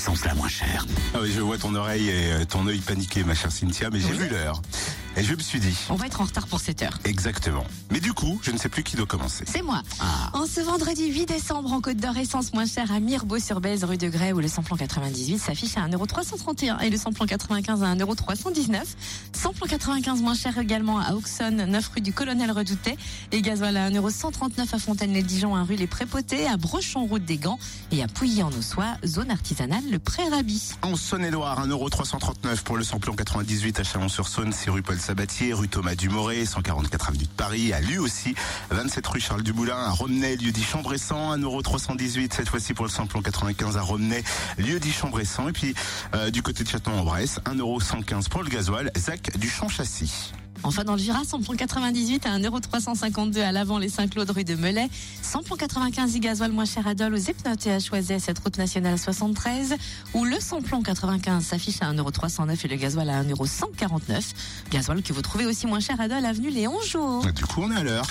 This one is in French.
l'essence la moins chère. Ah oui, je vois ton oreille et euh, ton œil paniqué, ma chère Cynthia, mais j'ai Oui. vu l'heure. Et je me suis dit, On va être en retard pour cette heure. exactement. Mais du coup, je ne sais plus qui doit commencer. C'est moi. Ah. En ce vendredi 8 décembre, en Côte d'Or, essence moins chère à Mirbeau-sur-Bèze, rue de Grès, où le samplon 98 s'affiche à 1,331€ et le samplon 95 à 1,319€. Samplon 95 moins cher également à Auxonne, 9 rue du Colonel Redouté. Et gasoil à 1,139€ à Fontaine-les-Dijon, 1 rue Les Prépotés, à Brochon, route des Gants et à Pouilly-en-Ossois, zone artisanale, le Pré-Rabi. En Saône-et-Loire, 1,339€ pour le samplon 98 à Chalon-sur-Saône, c'est rue Paul Sabatier, rue Thomas Dumoré, 144 avenue de Paris, à lui aussi, 27 rue Charles Dumoulin, à Romney, lieu dit Chambressan, 1,318€ cette fois-ci pour le samplon 95 à Romney, lieu dit Chambressan, et puis euh, du côté de Château-en-Bresse, 1,115€ pour le gasoil, Zac du Champ-Châssis. Enfin, dans le Jura, samplon 98 à 1,352€ à l'avant les Saint-Claude rue de Melay. Samplon 95 et gasoil moins cher à Dole aux Epnotes et à Choiset, cette route nationale 73, où le samplon 95 s'affiche à 1,309€ et le gasoil à 1,149€. Gasoil que vous trouvez aussi moins cher à Dole, avenue Léon Jour. Du coup, on est à l'heure.